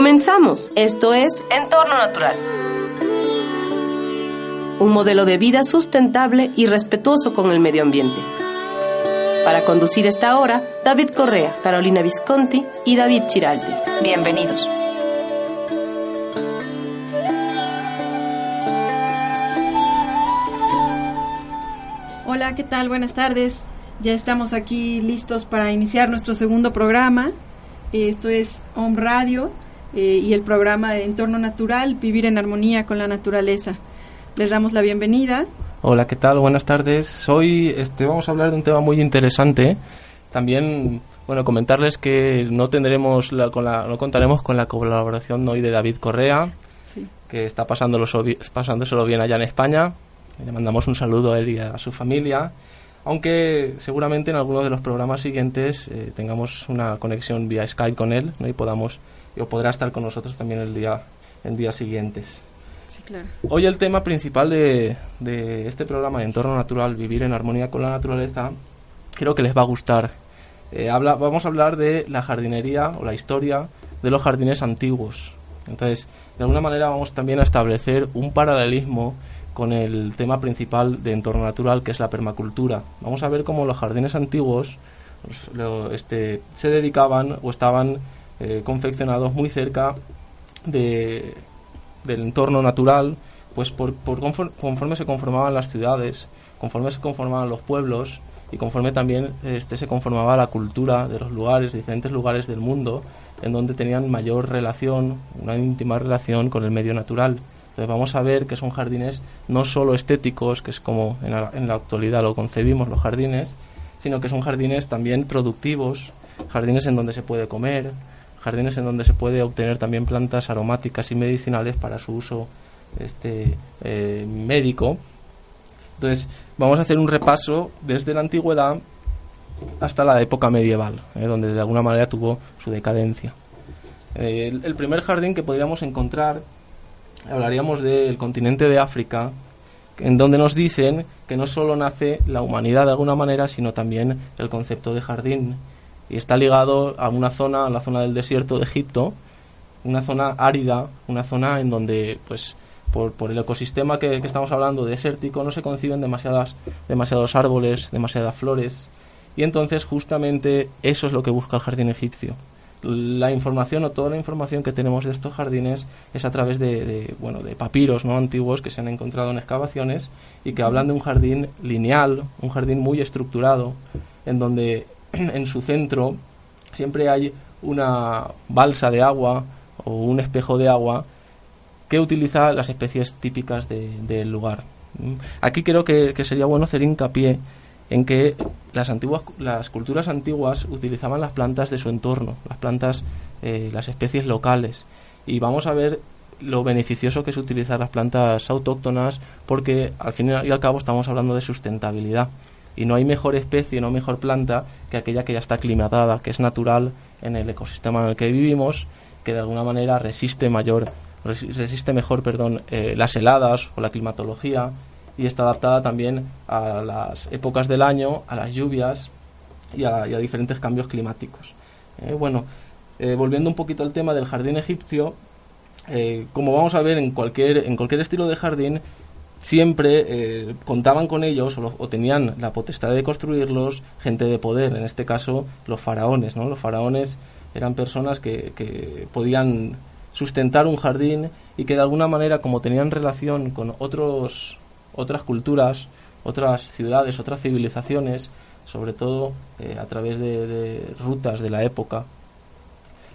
Comenzamos. Esto es Entorno Natural. Un modelo de vida sustentable y respetuoso con el medio ambiente. Para conducir esta hora, David Correa, Carolina Visconti y David Chiraldi. Bienvenidos. Hola, ¿qué tal? Buenas tardes. Ya estamos aquí listos para iniciar nuestro segundo programa. Esto es Home Radio eh, y el programa de Entorno Natural, Vivir en Armonía con la Naturaleza. Les damos la bienvenida. Hola, ¿qué tal? Buenas tardes. Hoy este, vamos a hablar de un tema muy interesante. También, bueno, comentarles que no tendremos la, con la, no contaremos con la colaboración hoy de David Correa, que está pasándolo, pasándoselo bien allá en España. Le mandamos un saludo a él y a su familia. Aunque seguramente en algunos de los programas siguientes eh, tengamos una conexión vía Skype con él ¿no? y podamos o podrá estar con nosotros también el día en días siguientes. Sí, claro. Hoy el tema principal de, de este programa de Entorno Natural, Vivir en Armonía con la Naturaleza, creo que les va a gustar. Eh, habla, vamos a hablar de la jardinería o la historia de los jardines antiguos. Entonces, de alguna manera vamos también a establecer un paralelismo con el tema principal de entorno natural, que es la permacultura. Vamos a ver cómo los jardines antiguos pues, lo, este, se dedicaban o estaban eh, confeccionados muy cerca de, del entorno natural, pues por, conforme, se conformaban las ciudades, conforme se conformaban los pueblos y conforme también este, se conformaba la cultura de los lugares, diferentes lugares del mundo, en donde tenían mayor relación, una íntima relación con el medio natural. Entonces vamos a ver que son jardines no solo estéticos, que es como en la, en la actualidad lo concebimos los jardines, sino que son jardines también productivos, jardines en donde se puede comer, jardines en donde se puede obtener también plantas aromáticas y medicinales para su uso este, eh, médico. Entonces, vamos a hacer un repaso desde la antigüedad hasta la época medieval, eh, donde de alguna manera tuvo su decadencia. Eh, el, el, primer jardín que podríamos encontrar, hablaríamos del continente de África, en donde nos dicen que no solo nace la humanidad de alguna manera, sino también el concepto de jardín y está ligado a una zona, a la zona del desierto de Egipto, una zona árida, una zona en donde, pues, por, el ecosistema que, que, estamos hablando, desértico, no se conciben demasiadas, demasiados árboles, demasiadas flores. Y entonces, justamente, eso es lo que busca el jardín egipcio. La información o toda la información que tenemos de estos jardines es a través de, de, bueno, de papiros ¿no? antiguos que se han encontrado en excavaciones y que hablan de un jardín lineal, un jardín muy estructurado, en donde en su centro siempre hay una balsa de agua o un espejo de agua que utiliza las especies típicas del de, lugar. Aquí creo que, que, sería bueno hacer hincapié en que las antiguas las culturas antiguas utilizaban las plantas de su entorno, las plantas, eh, las especies locales. Y vamos a ver lo beneficioso que es utilizar las plantas autóctonas porque al fin y al cabo estamos hablando de sustentabilidad y no hay mejor especie, no mejor planta que aquella que ya está aclimatada, que es natural en el ecosistema en el que vivimos, que de alguna manera resiste mayor resiste mejor, perdón, eh, las heladas o la climatología y está adaptada también a las épocas del año, a las lluvias y a, diferentes cambios climáticos. Eh, bueno, eh, volviendo un poquito al tema del jardín egipcio, como vamos a ver en cualquier, en cualquier estilo de jardín, siempre eh, contaban con ellos o, tenían la potestad de construirlos gente de poder, en este caso los faraones. ¿no? Los faraones eran personas que, que, podían sustentar un jardín y que de alguna manera, como tenían relación con otros, otras culturas, otras ciudades, otras civilizaciones, sobre todo eh, a través de rutas de la época,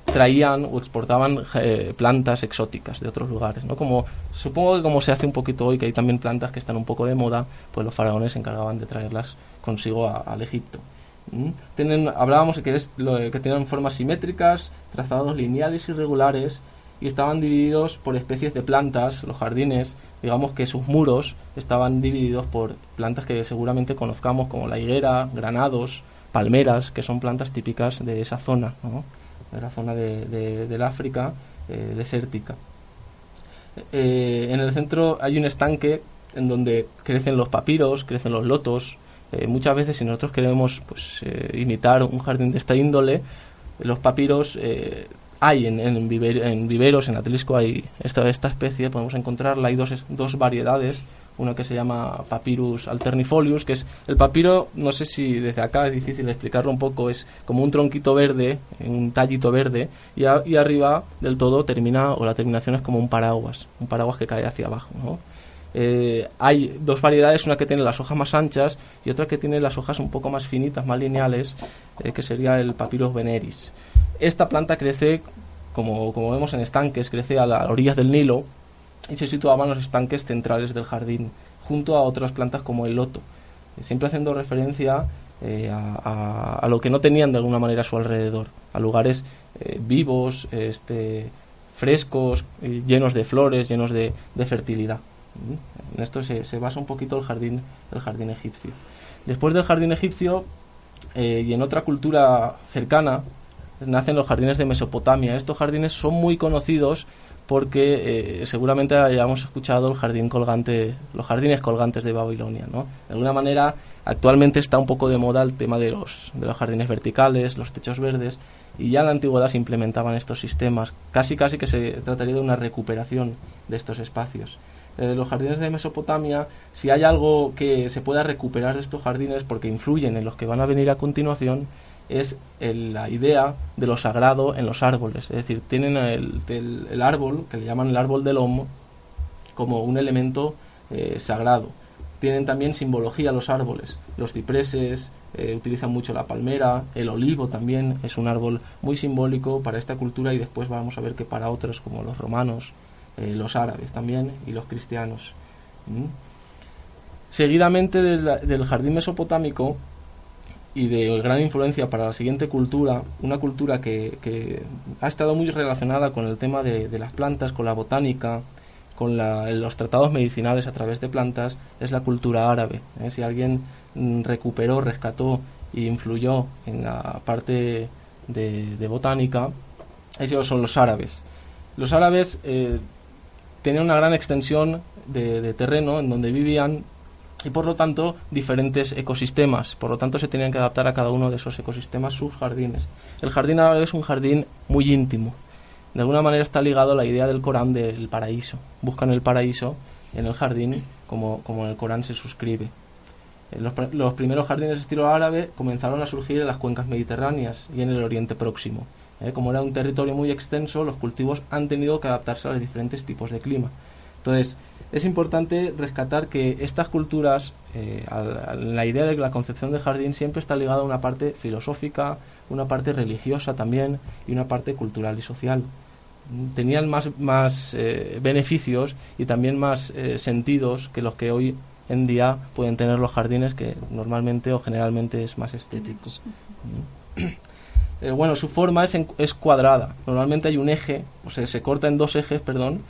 traían o exportaban eh, plantas exóticas de otros lugares, ¿no? Como supongo que como se hace un poquito hoy que hay también plantas que están un poco de moda, pues los faraones se encargaban de traerlas consigo al Egipto. Hablábamos que, que tenían formas simétricas, trazados lineales y regulares y estaban divididos por especies de plantas, los jardines, digamos que sus muros estaban divididos por plantas que seguramente conozcamos como la higuera, granados, palmeras, que son plantas típicas de esa zona, ¿no? De la zona de, de, del África eh, desértica. Eh, en el centro hay un estanque en donde crecen los papiros, crecen los lotos. Eh, muchas veces, si nosotros queremos pues, imitar un jardín de esta índole, los papiros hay en, en, viveros, en Atlisco hay esta, esta especie, podemos encontrarla, hay dos, dos variedades, una que se llama Papyrus alternifolius, que es el papiro, no sé si desde acá es difícil explicarlo un poco, es como un tronquito verde, un tallito verde, y, arriba del todo termina, o la terminación es como un paraguas, un paraguas que cae hacia abajo. Eh, hay dos variedades, una que tiene las hojas más anchas y otra que tiene las hojas un poco más finitas, más lineales, eh, que sería el Papyrus veneris. Esta planta crece, como, como vemos en estanques, crece a las orillas del Nilo y se situaba en los estanques centrales del jardín, junto a otras plantas como el loto, siempre haciendo referencia eh, a, lo que no tenían de alguna manera a su alrededor, a lugares vivos, este, frescos, llenos de flores, llenos de fertilidad. En esto se, se, basa un poquito el jardín, el jardín egipcio. Después del jardín egipcio eh, y en otra cultura cercana nacen los jardines de Mesopotamia. Estos jardines son muy conocidos porque eh, seguramente hayamos escuchado el jardín colgante, los jardines colgantes de Babilonia, ¿no? De alguna manera, actualmente está un poco de moda el tema de los, de los jardines verticales, los techos verdes, y ya en la antigüedad se implementaban estos sistemas. Casi, casi que se trataría de una recuperación de estos espacios. Eh, los jardines de Mesopotamia, si hay algo que se pueda recuperar de estos jardines porque influyen en los que van a venir a continuación, es la idea de lo sagrado en los árboles. Es decir, tienen el, árbol, que le llaman el árbol del homo, como un elemento eh, sagrado. Tienen también simbología los árboles. Los cipreses eh, utilizan mucho la palmera, el olivo también es un árbol muy simbólico para esta cultura y después vamos a ver que para otros, como los romanos, eh, los árabes también y los cristianos. Seguidamente del, jardín mesopotámico y de gran influencia para la siguiente cultura, una cultura que, ha estado muy relacionada con el tema de, las plantas, con la botánica, con los tratados medicinales a través de plantas, es la cultura árabe. ¿eh? Si alguien mm, recuperó, rescató e influyó en la parte de, botánica, ellos son los árabes. Los árabes eh, tenían una gran extensión de, terreno en donde vivían y por lo tanto diferentes ecosistemas. Por lo tanto se tenían que adaptar a cada uno de esos ecosistemas sus jardines. El jardín árabe es un jardín muy íntimo. De alguna manera está ligado a la idea del Corán del paraíso. Buscan el paraíso en el jardín como, como en el Corán se suscribe. Eh, los, primeros jardines de estilo árabe comenzaron a surgir en las cuencas mediterráneas y en el Oriente Próximo. ¿eh? como era un territorio muy extenso, los cultivos han tenido que adaptarse a los diferentes tipos de clima. Entonces, es importante rescatar que estas culturas, eh, la idea de que la concepción de jardín siempre está ligada a una parte filosófica, una parte religiosa también y una parte cultural y social. Tenían más, más eh, beneficios y también más sentidos que los que hoy en día pueden tener los jardines, que normalmente o generalmente es más estético. Eh, bueno, su forma es, es cuadrada. Normalmente hay un eje, o sea, se corta en dos ejes, perdón,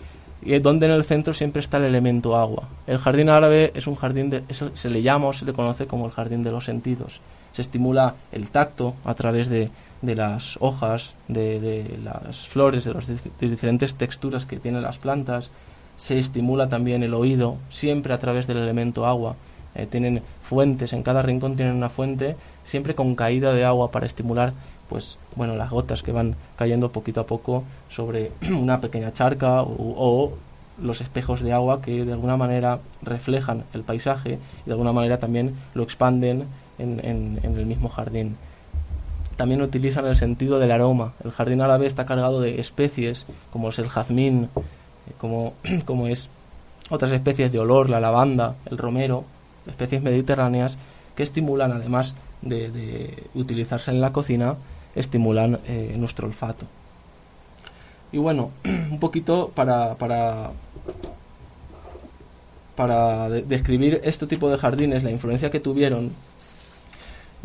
y donde en el centro siempre está el elemento agua. El jardín árabe es un jardín, de, se le llama o se le conoce como el jardín de los sentidos. Se estimula el tacto a través de, de las hojas, de, de, las flores, de las diferentes texturas que tienen las plantas. Se estimula también el oído, siempre a través del elemento agua. Eh, tienen fuentes, en cada rincón tienen una fuente, siempre con caída de agua para estimular pues bueno, las gotas que van cayendo poquito a poco sobre una pequeña charca o, los espejos de agua que de alguna manera reflejan el paisaje y de alguna manera también lo expanden en, en, el mismo jardín. También utilizan el sentido del aroma. El jardín árabe está cargado de especies como es el jazmín, eh, como, como es otras especies de olor, la lavanda, el romero, especies mediterráneas que estimulan además de, de utilizarse en la cocina estimulan eh, nuestro olfato. Y bueno, un poquito para, para, para describir este tipo de jardines, la influencia que tuvieron,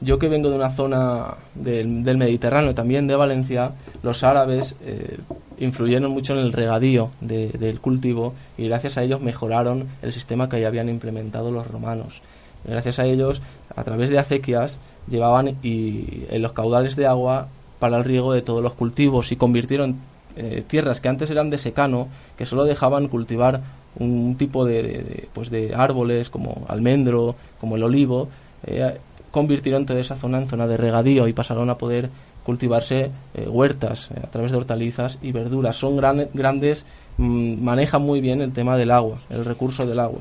yo que vengo de una zona del, del Mediterráneo, también de Valencia, los árabes eh, influyeron mucho en el regadío del cultivo y gracias a ellos mejoraron el sistema que ya habían implementado los romanos. Gracias a ellos, a través de acequias, llevaban y, en los caudales de agua para el riego de todos los cultivos y convirtieron eh, tierras que antes eran de secano, que solo dejaban cultivar un tipo de, pues de árboles como almendro, como el olivo, eh, convirtieron toda esa zona en zona de regadío y pasaron a poder cultivarse eh, huertas a través de hortalizas y verduras. Son grandes, mm, manejan muy bien el tema del agua, el recurso del agua.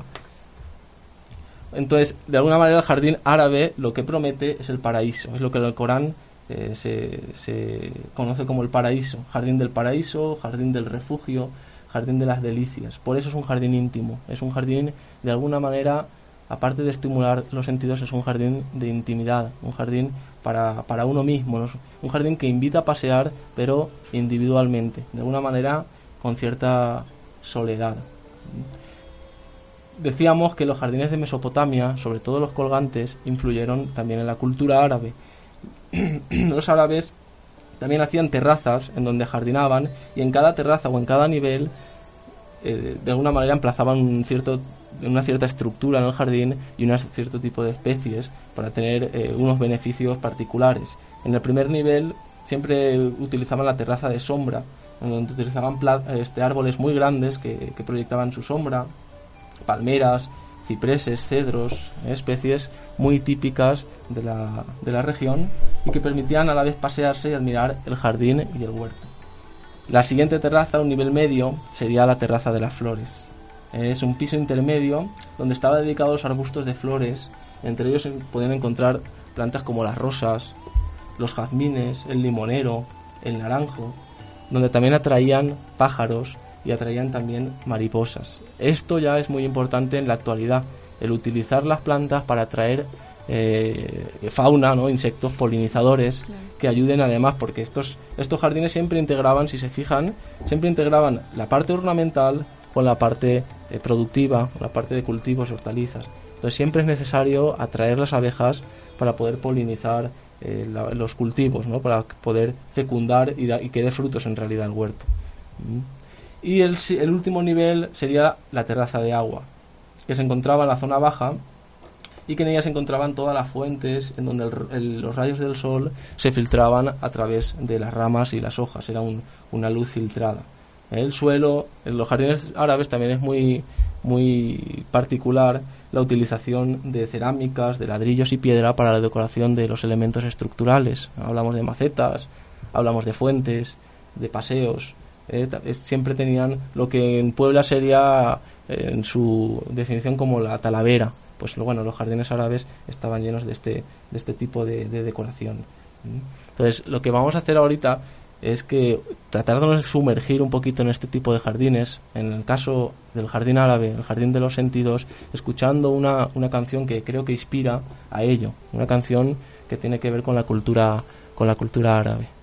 Entonces, de alguna manera el jardín árabe lo que promete es el paraíso, es lo que el Corán se, se, conoce como el paraíso, jardín del paraíso, jardín del refugio, jardín de las delicias. Por eso es un jardín íntimo, es un jardín de alguna manera, aparte de estimular los sentidos, es un jardín de intimidad, un jardín para, para uno mismo, un jardín que invita a pasear, pero individualmente, de alguna manera con cierta soledad. Decíamos que los jardines de Mesopotamia, sobre todo los colgantes, influyeron también en la cultura árabe. los árabes también hacían terrazas en donde jardinaban y en cada terraza o en cada nivel eh, de alguna manera emplazaban un cierto, una cierta estructura en el jardín y un cierto tipo de especies para tener eh, unos beneficios particulares. En el primer nivel siempre utilizaban la terraza de sombra, en donde utilizaban este, árboles muy grandes que, que proyectaban su sombra, palmeras, cipreses, cedros, especies muy típicas de la, de la región y que permitían a la vez pasearse y admirar el jardín y el huerto. La siguiente terraza, un nivel medio, sería la terraza de las flores. Es un piso intermedio donde estaba dedicado a los arbustos de flores. Entre ellos se podían encontrar plantas como las rosas, los jazmines, el limonero, el naranjo, donde también atraían pájaros y atraían también mariposas. Esto ya es muy importante en la actualidad, el utilizar las plantas para atraer eh, fauna, ¿no? insectos polinizadores que ayuden además, porque estos, estos jardines siempre integraban, si se fijan, siempre integraban la parte ornamental con la parte eh, productiva, la parte de cultivos y hortalizas. Entonces siempre es necesario atraer las abejas para poder polinizar eh, los cultivos, ¿no? para poder fecundar y, y que dé frutos en realidad el huerto. ¿Mm? Y el, el último nivel sería la terraza de agua, que se encontraba en la zona baja y que en ella se encontraban todas las fuentes en donde los rayos del sol se filtraban a través de las ramas y las hojas, era una luz filtrada. El suelo, en los jardines árabes también es muy, muy particular la utilización de cerámicas, de ladrillos y piedra para la decoración de los elementos estructurales. Hablamos de macetas, hablamos de fuentes, de paseos, eh, siempre tenían lo que en Puebla sería eh, en su definición como la talavera. Pues bueno, los jardines árabes estaban llenos de este, de este tipo de, decoración. Entonces, lo que vamos a hacer ahorita es que tratar de sumergir un poquito en este tipo de jardines, en el caso del jardín árabe, el jardín de los sentidos, escuchando una, una canción que creo que inspira a ello, una canción que tiene que ver con la cultura, con la cultura árabe.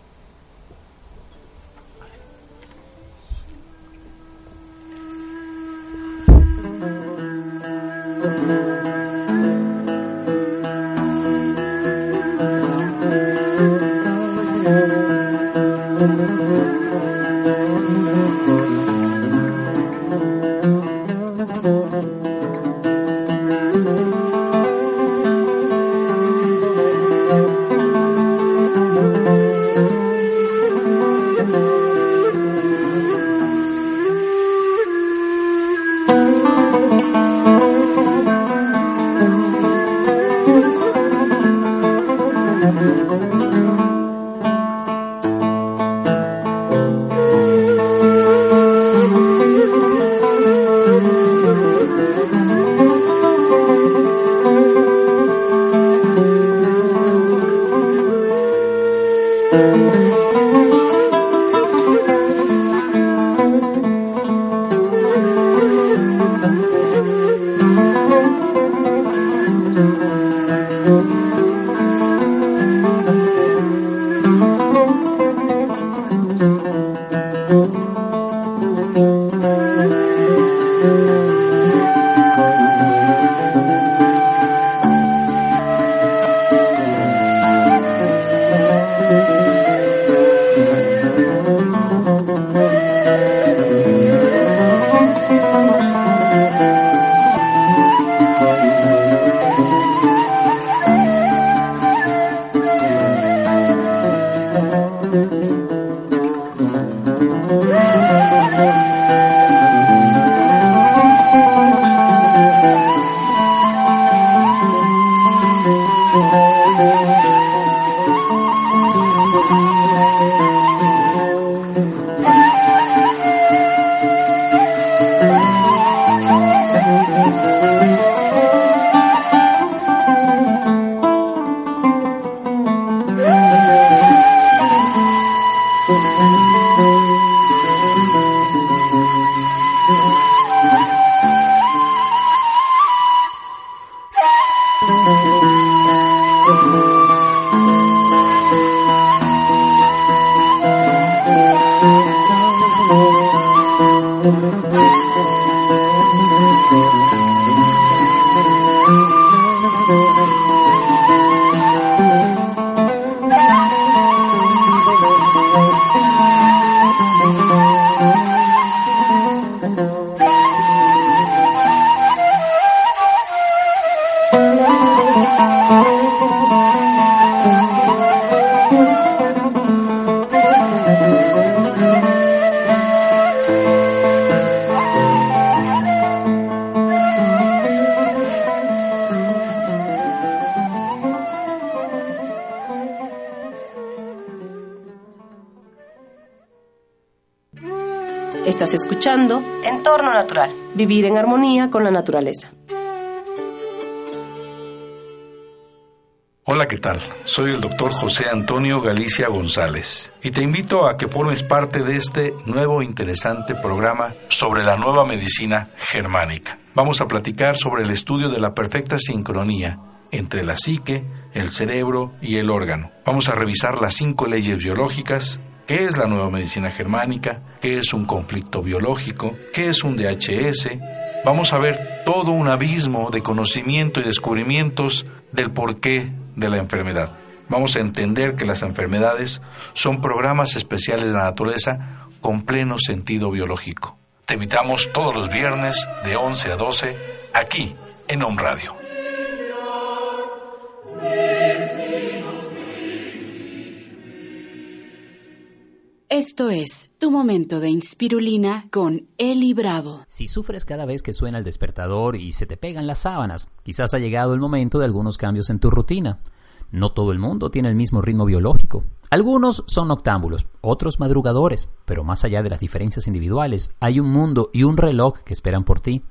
Estás vivir en armonía con la naturaleza. Hola, ¿qué tal? Soy el doctor José Antonio Galicia González y te invito a que formes parte de este nuevo interesante programa sobre la nueva medicina germánica. Vamos a platicar sobre el estudio de la perfecta sincronía entre la psique, el cerebro y el órgano. Vamos a revisar las cinco leyes biológicas qué es la nueva medicina germánica, qué es un conflicto biológico, qué es un DHS. Vamos a ver todo un abismo de conocimiento y descubrimientos del porqué de la enfermedad. Vamos a entender que las enfermedades son programas especiales de la naturaleza con pleno sentido biológico. Te invitamos todos los viernes de 11 a 12 aquí en Home Radio. Esto es Tu Momento de Inspirulina con Eli Bravo. Si sufres cada vez que suena el despertador y se te pegan las sábanas, quizás ha llegado el momento de algunos cambios en tu rutina. No todo el mundo tiene el mismo ritmo biológico. Algunos son noctámbulos, otros madrugadores, pero más allá de las diferencias individuales, hay un mundo y un reloj que esperan por ti.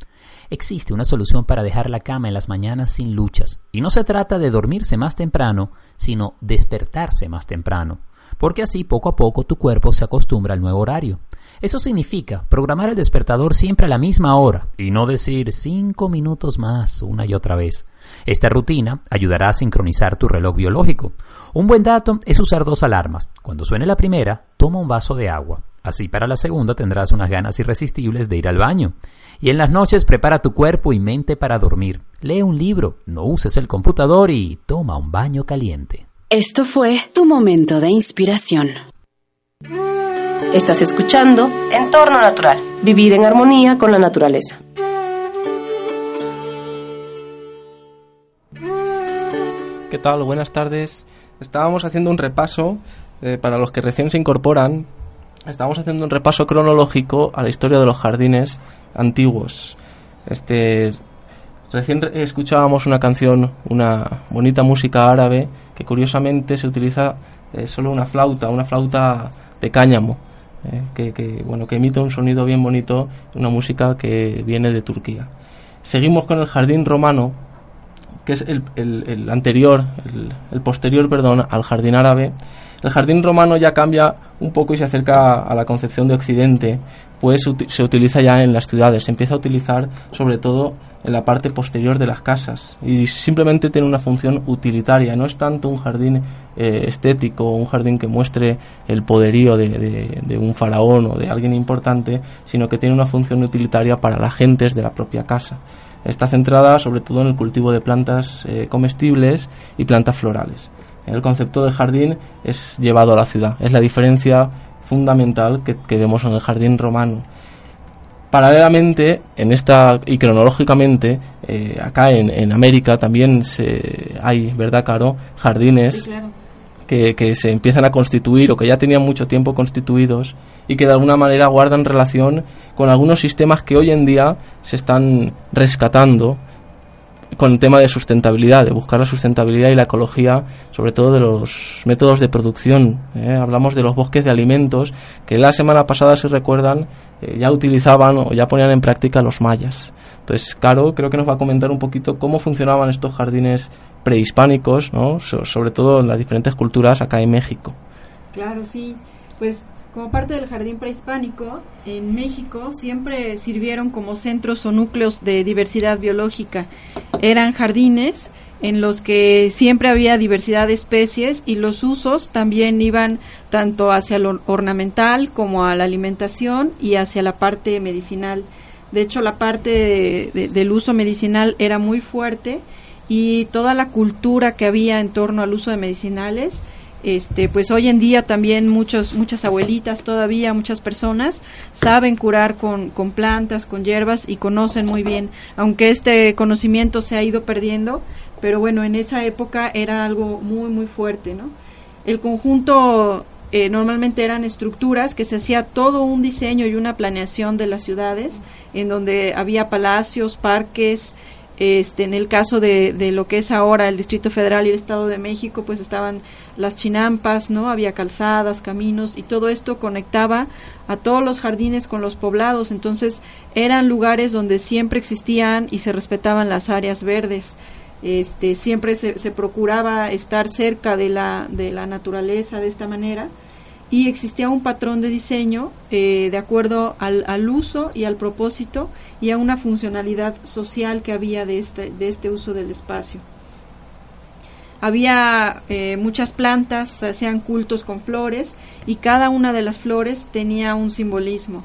Existe una solución para dejar la cama en las mañanas sin luchas, y no se trata de dormirse más temprano, sino despertarse más temprano porque así poco a poco tu cuerpo se acostumbra al nuevo horario. Eso significa programar el despertador siempre a la misma hora y no decir cinco minutos más una y otra vez. Esta rutina ayudará a sincronizar tu reloj biológico. Un buen dato es usar dos alarmas. Cuando suene la primera, toma un vaso de agua. Así para la segunda tendrás unas ganas irresistibles de ir al baño. Y en las noches prepara tu cuerpo y mente para dormir. Lee un libro, no uses el computador y toma un baño caliente. Esto fue tu momento de inspiración. Estás escuchando Entorno Natural, vivir en armonía con la naturaleza. ¿Qué tal? Buenas tardes. Estábamos haciendo un repaso, eh, para los que recién se incorporan, estábamos haciendo un repaso cronológico a la historia de los jardines antiguos. Este, recién escuchábamos una canción, una bonita música árabe que curiosamente se utiliza eh, solo una flauta, una flauta de cáñamo, eh, que, bueno, que emite un sonido bien bonito, una música que viene de Turquía. Seguimos con el jardín romano, que es el, el, anterior, el, el, posterior, perdón, al jardín árabe. El jardín romano ya cambia un poco y se acerca a la concepción de Occidente, pues se utiliza ya en las ciudades, se empieza a utilizar sobre todo en la parte posterior de las casas y simplemente tiene una función utilitaria, no es tanto un jardín eh, estético un jardín que muestre el poderío de, de, un faraón o de alguien importante, sino que tiene una función utilitaria para las gentes de la propia casa. Está centrada sobre todo en el cultivo de plantas eh, comestibles y plantas florales. El concepto de jardín es llevado a la ciudad, es la diferencia fundamental que, que vemos en el jardín romano. Paralelamente en esta y cronológicamente eh, acá en, en, América también se, hay verdad caro jardines que, que, se empiezan a constituir o que ya tenían mucho tiempo constituidos y que de alguna manera guardan relación con algunos sistemas que hoy en día se están rescatando con el tema de sustentabilidad, de buscar la sustentabilidad y la ecología, sobre todo de los métodos de producción. ¿eh? Hablamos de los bosques de alimentos, que la semana pasada, si recuerdan, eh, ya utilizaban o ya ponían en práctica los mayas. Entonces, Caro creo que nos va a comentar un poquito cómo funcionaban estos jardines prehispánicos, ¿no? sobre todo en las diferentes culturas acá en México. Claro, sí. Pues como parte del jardín prehispánico, en México siempre sirvieron como centros o núcleos de diversidad biológica. Eran jardines en los que siempre había diversidad de especies y los usos también iban tanto hacia lo ornamental como a la alimentación y hacia la parte medicinal. De hecho, la parte del uso medicinal era muy fuerte y toda la cultura que había en torno al uso de medicinales este pues hoy en día también muchos muchas abuelitas todavía muchas personas saben curar con, con plantas con hierbas y conocen muy bien aunque este conocimiento se ha ido perdiendo pero bueno en esa época era algo muy muy fuerte no el conjunto eh, normalmente eran estructuras que se hacía todo un diseño y una planeación de las ciudades en donde había palacios parques este, en el caso de, de, lo que es ahora el Distrito Federal y el Estado de México, pues estaban las chinampas, ¿no? Había calzadas, caminos y todo esto conectaba a todos los jardines con los poblados. Entonces eran lugares donde siempre existían y se respetaban las áreas verdes. Este, siempre se, se procuraba estar cerca de la, de la naturaleza de esta manera y existía un patrón de diseño eh, de acuerdo al, al, uso y al propósito y a una funcionalidad social que había de este, de este uso del espacio. Había eh, muchas plantas, se hacían cultos con flores y cada una de las flores tenía un simbolismo.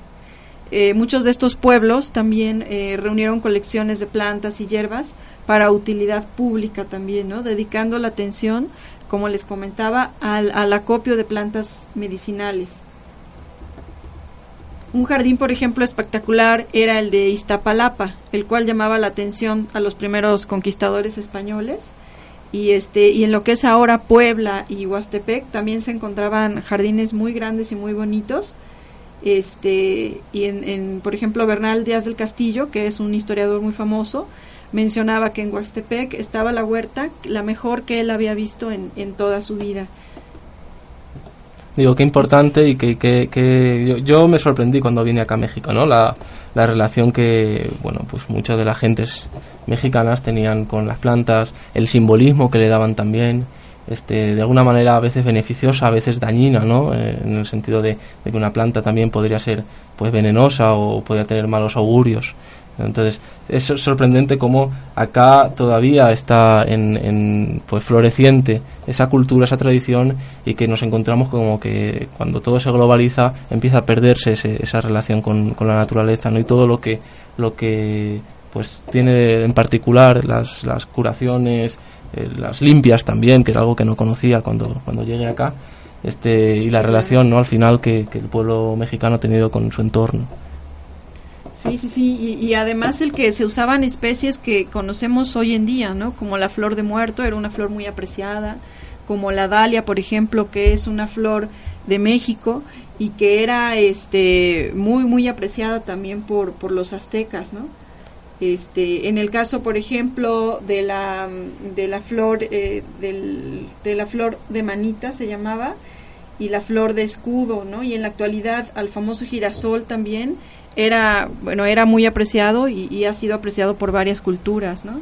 Eh, muchos de estos pueblos también reunieron colecciones de plantas y hierbas para utilidad pública también, ¿no? dedicando la atención como les comentaba, al, acopio de plantas medicinales. Un jardín, por ejemplo, espectacular era el de Iztapalapa, el cual llamaba la atención a los primeros conquistadores españoles. Y este y en lo que es ahora Puebla y Huastepec también se encontraban jardines muy grandes y muy bonitos. Este y en, en por ejemplo Bernal Díaz del Castillo, que es un historiador muy famoso, mencionaba que en Huastepec estaba la huerta, la mejor que él había visto en, en toda su vida. Digo, qué importante y que, que, que yo, me sorprendí cuando vine acá a México, ¿no? La, la relación que, bueno, pues muchas de las gentes mexicanas tenían con las plantas, el simbolismo que le daban también, este, de alguna manera a veces beneficiosa, a veces dañina, ¿no? Eh, en el sentido de, de, que una planta también podría ser, pues, venenosa o podría tener malos augurios. Entonces, es sorprendente cómo acá todavía está en, en, pues floreciente esa cultura, esa tradición y que nos encontramos como que cuando todo se globaliza empieza a perderse ese, esa relación con, con, la naturaleza, ¿no? Y todo lo que lo que pues tiene en particular las, las curaciones, eh, las limpias también, que era algo que no conocía cuando, cuando llegué acá, este, y la relación, ¿no? Al final que, que el pueblo mexicano ha tenido con su entorno. Sí, sí, sí, y, y, además el que se usaban especies que conocemos hoy en día, ¿no? Como la flor de muerto, era una flor muy apreciada, como la dalia, por ejemplo, que es una flor de México y que era este muy muy apreciada también por, por los aztecas, ¿no? Este, en el caso, por ejemplo, de la de la flor eh, del, de la flor de manita se llamaba y la flor de escudo, ¿no? Y en la actualidad al famoso girasol también era bueno era muy apreciado y, y, ha sido apreciado por varias culturas no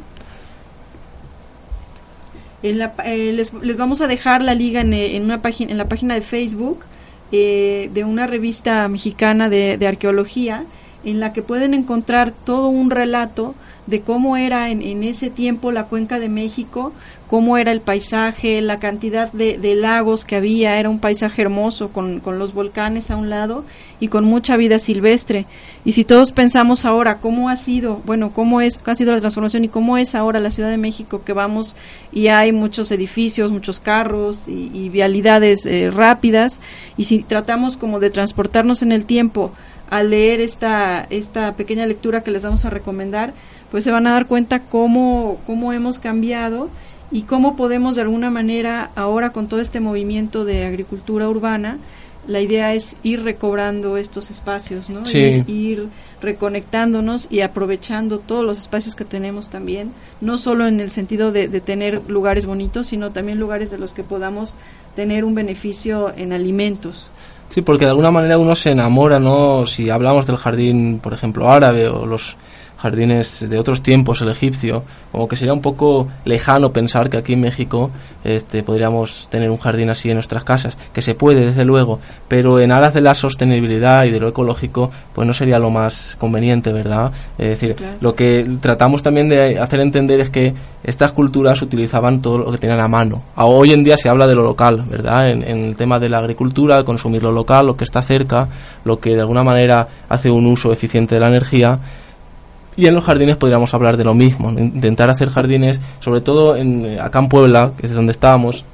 en la, eh, les, les, vamos a dejar la liga en, en, una página en la página de Facebook eh, de una revista mexicana de, de, arqueología en la que pueden encontrar todo un relato de cómo era en, en ese tiempo la cuenca de México cómo era el paisaje, la cantidad de, de lagos que había, era un paisaje hermoso con, con, los volcanes a un lado y con mucha vida silvestre. Y si todos pensamos ahora cómo ha sido, bueno, cómo es, ha sido la transformación y cómo es ahora la Ciudad de México, que vamos y hay muchos edificios, muchos carros y, y vialidades eh, rápidas, y si tratamos como de transportarnos en el tiempo al leer esta, esta pequeña lectura que les vamos a recomendar, pues se van a dar cuenta cómo, cómo hemos cambiado y cómo podemos de alguna manera ahora con todo este movimiento de agricultura urbana, la idea es ir recobrando estos espacios, ¿no? Sí. Ir, ir, reconectándonos y aprovechando todos los espacios que tenemos también, no solo en el sentido de, de, tener lugares bonitos, sino también lugares de los que podamos tener un beneficio en alimentos. Sí, porque de alguna manera uno se enamora, ¿no? Si hablamos del jardín, por ejemplo, árabe o los jardines de otros tiempos, el egipcio, como que sería un poco lejano pensar que aquí en México este, podríamos tener un jardín así en nuestras casas, que se puede desde luego, pero en aras de la sostenibilidad y de lo ecológico, pues no sería lo más conveniente, ¿verdad? Es decir, lo que tratamos también de hacer entender es que estas culturas utilizaban todo lo que tenían a mano. Hoy en día se habla de lo local, ¿verdad? En, en el tema de la agricultura, consumir lo local, lo que está cerca, lo que de alguna manera hace un uso eficiente de la energía y en los jardines podríamos hablar de lo mismo, intentar hacer jardines, sobre todo en, eh, acá en Puebla, que es donde estábamos,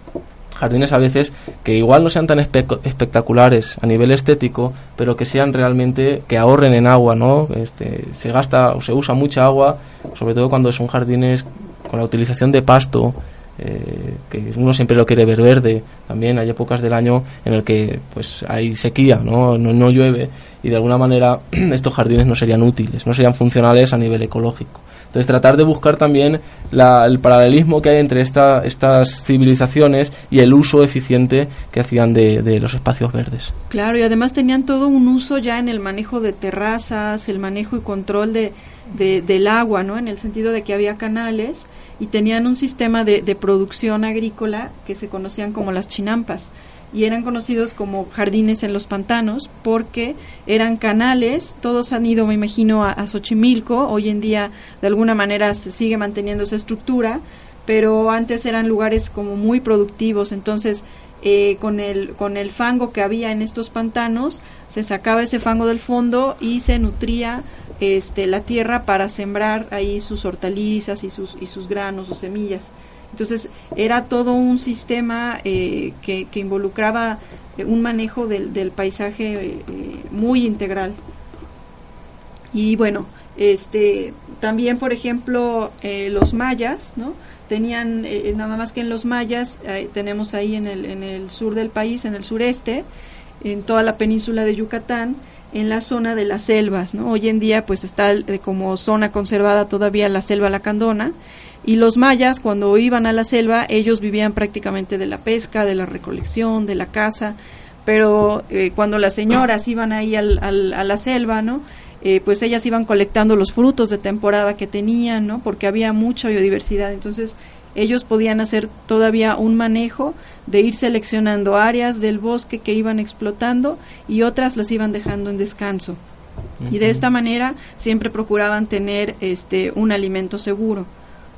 jardines a veces que igual no sean tan espectaculares a nivel estético, pero que sean realmente, que ahorren en agua, ¿no? Este, se gasta o se usa mucha agua, sobre todo cuando son jardines con la utilización de pasto, eh, que uno siempre lo quiere ver verde. También hay épocas del año en el que pues hay sequía, ¿no? No, no llueve y de alguna manera estos jardines no serían útiles, no serían funcionales a nivel ecológico. Entonces tratar de buscar también el paralelismo que hay entre esta, estas civilizaciones y el uso eficiente que hacían de, de, los espacios verdes. Claro, y además tenían todo un uso ya en el manejo de terrazas, el manejo y control de del agua, ¿no? En el sentido de que había canales y tenían un sistema de, de, producción agrícola que se conocían como las chinampas y eran conocidos como jardines en los pantanos porque eran canales, todos han ido, me imagino, a, Xochimilco, hoy en día de alguna manera se sigue manteniendo esa estructura, pero antes eran lugares como muy productivos, entonces eh, con, el, con el fango que había en estos pantanos, se sacaba ese fango del fondo y se nutría este, la tierra para sembrar ahí sus hortalizas y sus, y sus granos o semillas. Entonces era todo un sistema eh, que, que, involucraba un manejo del, del paisaje eh, muy integral. Y bueno, este, también por ejemplo eh, los mayas, ¿no? Tenían, eh, nada más que en los mayas, tenemos ahí en el, en el sur del país, en el sureste, en toda la península de Yucatán, en la zona de las selvas, ¿no? Hoy en día pues está eh, como zona conservada todavía la selva lacandona y los mayas cuando iban a la selva ellos vivían prácticamente de la pesca, de la recolección, de la caza, pero eh, cuando las señoras iban ahí al, al, a la selva, ¿no? Eh, pues ellas iban colectando los frutos de temporada que tenían, ¿no? Porque había mucha biodiversidad, entonces ellos podían hacer todavía un manejo de ir seleccionando áreas del bosque que iban explotando y otras las iban dejando en descanso. Y de esta manera siempre procuraban tener este un alimento seguro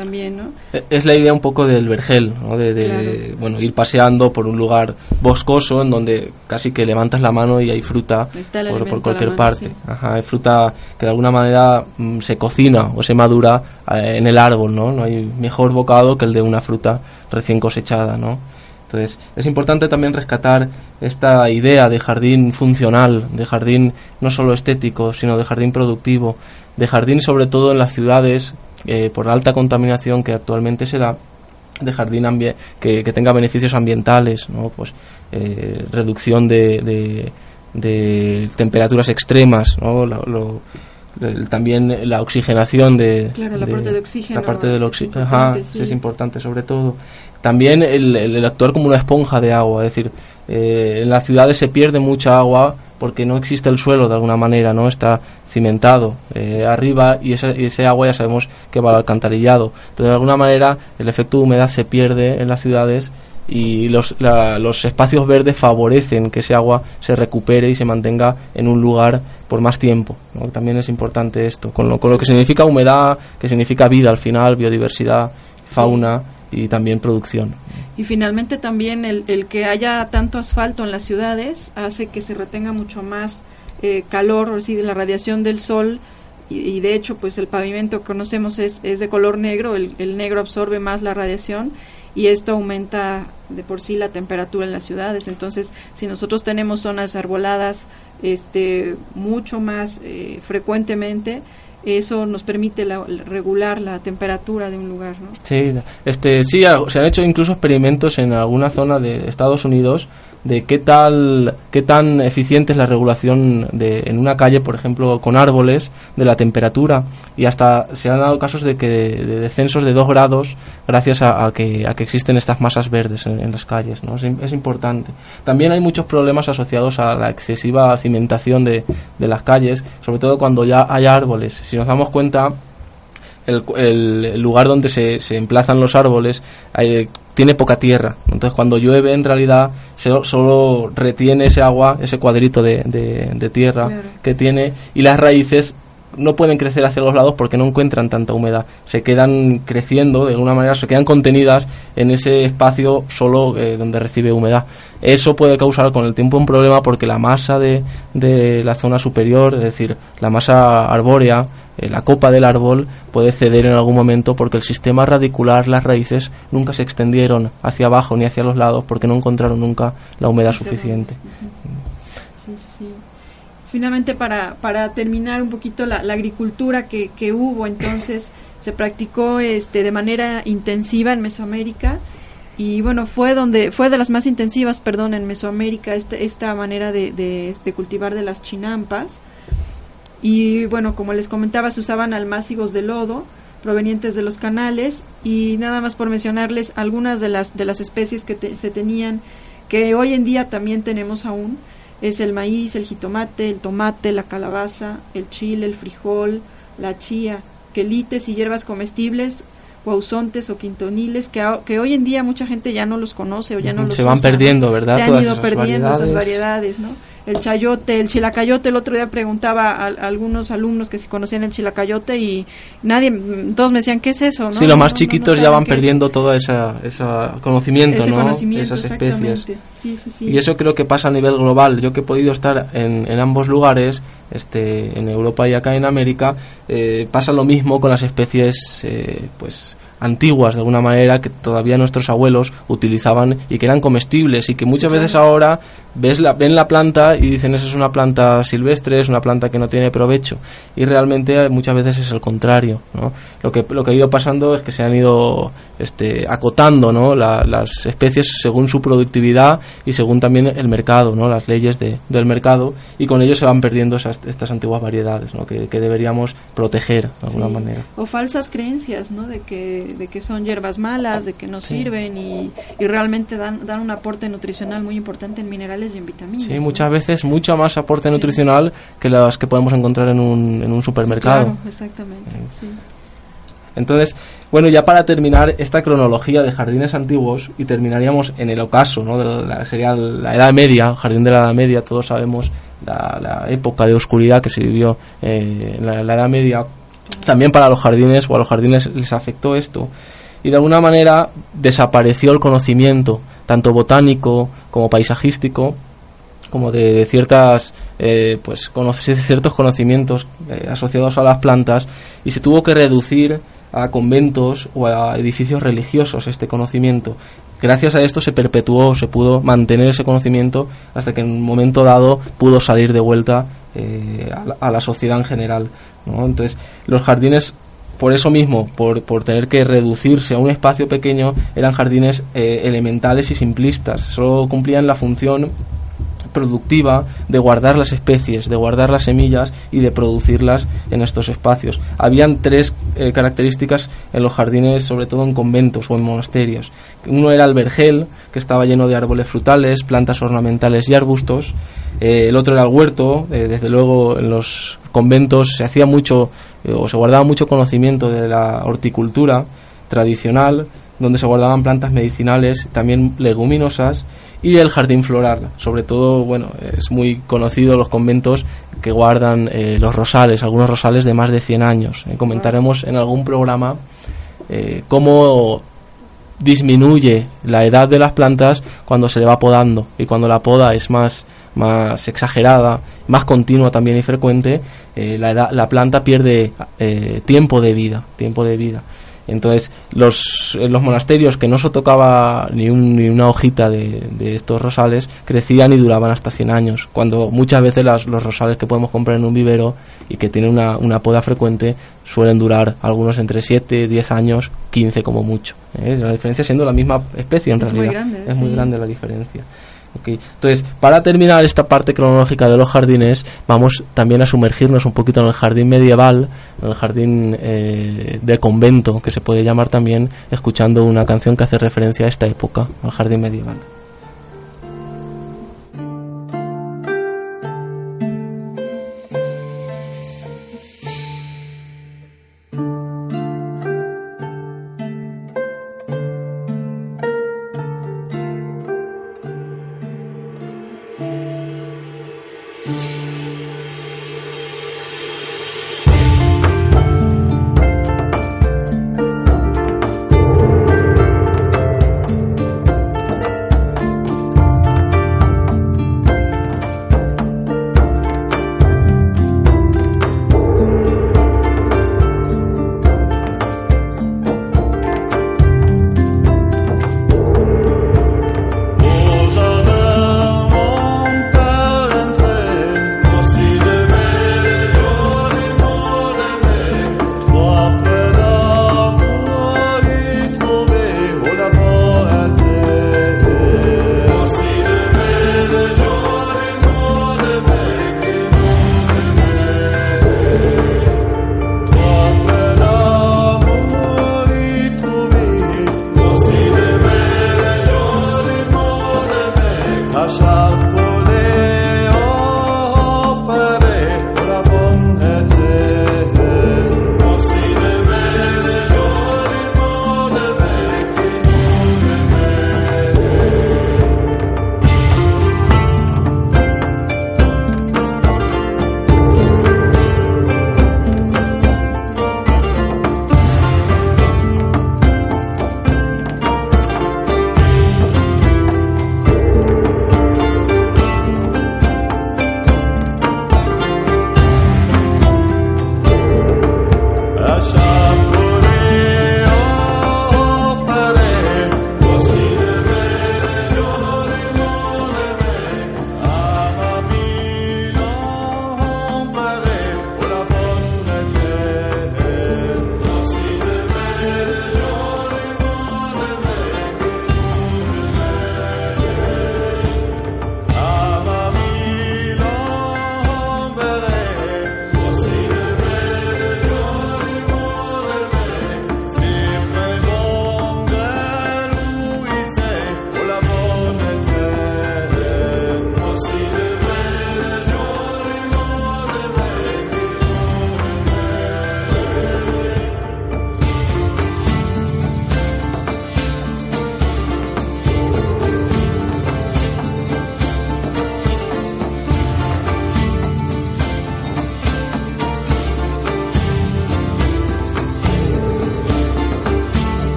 también, ¿no? E, es la idea un poco del vergel, ¿no? De, de claro. bueno, ir paseando por un lugar boscoso en donde casi que levantas la mano y hay fruta por, por, cualquier mano, parte. Sí. Ajá, hay fruta que de alguna manera mm, se cocina o se madura eh, en el árbol, ¿no? No hay mejor bocado que el de una fruta recién cosechada, ¿no? Entonces, es importante también rescatar esta idea de jardín funcional, de jardín no solo estético, sino de jardín productivo, de jardín sobre todo en las ciudades, eh, por la alta contaminación que actualmente se da, de jardín que, que, tenga beneficios ambientales, ¿no? pues, eh, reducción de, de, de, temperaturas extremas, ¿no? Lo, lo, el, también la oxigenación de, claro, la parte de oxígeno la parte del Ajá, sí. es importante sobre todo también el, el, el, actuar como una esponja de agua, es decir, eh, en las ciudades se pierde mucha agua porque no existe el suelo de alguna manera, no está cimentado eh, arriba y ese, y ese, agua ya sabemos que va al alcantarillado. Entonces, de alguna manera, el efecto de humedad se pierde en las ciudades y los, la, los espacios verdes favorecen que ese agua se recupere y se mantenga en un lugar por más tiempo. También es importante esto, con lo, con lo que significa humedad, que significa vida al final, biodiversidad, fauna y también producción. Y finalmente también el, el, que haya tanto asfalto en las ciudades hace que se retenga mucho más eh, calor, o sí, la radiación del sol y, y, de hecho pues el pavimento que conocemos es, es de color negro, el, el, negro absorbe más la radiación y esto aumenta de por sí la temperatura en las ciudades. Entonces, si nosotros tenemos zonas arboladas este, mucho más eh, frecuentemente, eso nos permite la, regular la temperatura de un lugar, ¿no? Sí, este, sí, se han hecho incluso experimentos en alguna zona de Estados Unidos de qué tal qué tan eficiente es la regulación de, en una calle, por ejemplo, con árboles, de la temperatura y hasta se han dado casos de que de, descensos de 2 grados gracias a, que, a que existen estas masas verdes en, las calles, ¿no? Es, importante. También hay muchos problemas asociados a la excesiva cimentación de, de las calles, sobre todo cuando ya hay árboles. Si nos damos cuenta, el, el, lugar donde se, se emplazan los árboles tiene poca tierra. Entonces, cuando llueve, en realidad, solo retiene ese agua, ese cuadrito de, de, tierra que tiene, y las raíces no pueden crecer hacia los lados porque no encuentran tanta humedad. Se quedan creciendo, de alguna manera, se quedan contenidas en ese espacio solo eh, donde recibe humedad. Eso puede causar con el tiempo un problema porque la masa de, de la zona superior, es decir, la masa arbórea, eh, la copa del árbol puede ceder en algún momento porque el sistema radicular, las raíces, nunca se extendieron hacia abajo ni hacia los lados porque no encontraron nunca la humedad suficiente. Finalmente, para, para terminar un poquito la, agricultura que, que, hubo, entonces se practicó este, de manera intensiva en Mesoamérica y bueno, fue donde fue de las más intensivas, perdón, en Mesoamérica esta, esta manera de, de, de cultivar de las chinampas. Y bueno, como les comentaba, se usaban almácigos de lodo provenientes de los canales y nada más por mencionarles algunas de las de las especies que se tenían que hoy en día también tenemos aún es el maíz, el jitomate, el tomate, la calabaza, el chile, el frijol, la chía, quelites y hierbas comestibles, guausontes o quintoniles que, que hoy en día mucha gente ya no los conoce o ya no los se van perdiendo, ¿verdad? Se han ido perdiendo esas variedades, ¿no? El chayote, el chilacayote. El otro día preguntaba a, algunos alumnos que si conocían el chilacayote y nadie, todos me decían, ¿qué es eso? ¿no? Sí, los más chiquitos ya van perdiendo todo ese conocimiento, ¿no? Esas especies. Y eso creo que pasa a nivel global. Yo que he podido estar en, en ambos lugares, este, en Europa y acá en América, eh, pasa lo mismo con las especies, eh, pues antiguas de alguna manera que todavía nuestros abuelos utilizaban y que eran comestibles y que muchas veces ahora ves la, ven la planta y dicen esa es una planta silvestre, es una planta que no tiene provecho y realmente muchas veces es el contrario ¿no? lo que lo que ha ido pasando es que se han ido este, acotando ¿no? las especies según su productividad y según también el mercado ¿no? las leyes de, del mercado y con ello se van perdiendo esas, estas antiguas variedades ¿no? que, que deberíamos proteger de alguna manera o falsas creencias ¿no? de que de que son hierbas malas de que no sirven y, y realmente dan dan un aporte nutricional muy importante en minerales y en vitaminas. Sí, muchas veces mucho más aporte nutricional que las que podemos encontrar en un, en un supermercado. claro, exactamente. Sí. Entonces, bueno, ya para terminar esta cronología de jardines antiguos y terminaríamos en el ocaso, ¿no? De la, sería la Edad Media, jardín de la Edad Media, todos sabemos la, época de oscuridad que se vivió eh, en la, la Edad Media. También para los jardines o a los jardines les afectó esto y de alguna manera desapareció el conocimiento tanto botánico como paisajístico, como de, ciertas eh, pues ciertos conocimientos eh, asociados a las plantas y se tuvo que reducir a conventos o a edificios religiosos este conocimiento. Gracias a esto se perpetuó, se pudo mantener ese conocimiento hasta que en un momento dado pudo salir de vuelta eh, a, la, sociedad en general. Entonces, los jardines por eso mismo, por, por tener que reducirse a un espacio pequeño, eran jardines eh, elementales y simplistas. Solo cumplían la función productiva de guardar las especies, de guardar las semillas y de producirlas en estos espacios. Habían tres eh, características en los jardines, sobre todo en conventos o en monasterios. Uno era el vergel, que estaba lleno de árboles frutales, plantas ornamentales y arbustos. Eh, el otro era el huerto, desde luego en los conventos se hacía mucho eh, o se guardaba mucho conocimiento de la horticultura tradicional, donde se guardaban plantas medicinales, también leguminosas, y el jardín floral. Sobre todo, bueno, es muy conocido los conventos que guardan eh, los rosales, algunos rosales de más de 100 años. Eh, comentaremos en algún programa cómo disminuye la edad de las plantas cuando se le va podando y cuando la poda es más más exagerada, más continua también y frecuente, eh, la, la, planta pierde eh, tiempo de vida, tiempo de vida. Entonces, los, en los monasterios que no se tocaba ni, ni una hojita de, de, estos rosales, crecían y duraban hasta 100 años, cuando muchas veces las, los rosales que podemos comprar en un vivero y que tienen una, una poda frecuente suelen durar algunos entre 7, 10 años, 15 como mucho. ¿eh? La diferencia siendo la misma especie en realidad. es muy grande la diferencia. Entonces, para terminar esta parte cronológica de los jardines, vamos también a sumergirnos un poquito en el jardín medieval, en el jardín eh, de convento, que se puede llamar también, escuchando una canción que hace referencia a esta época, al jardín medieval.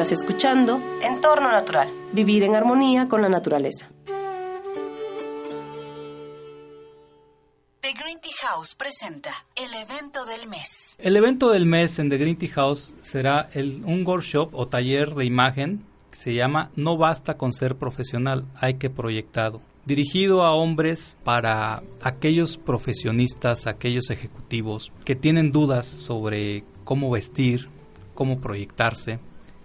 Estás escuchando Entorno Natural, vivir en armonía con la naturaleza. The Green Tea House presenta el evento del mes. El evento del mes en The Green Tea House será el, un workshop o taller de imagen Se llama No basta con ser profesional, hay que proyectado. Dirigido a hombres para aquellos profesionistas, aquellos ejecutivos que tienen dudas sobre cómo vestir, cómo proyectarse.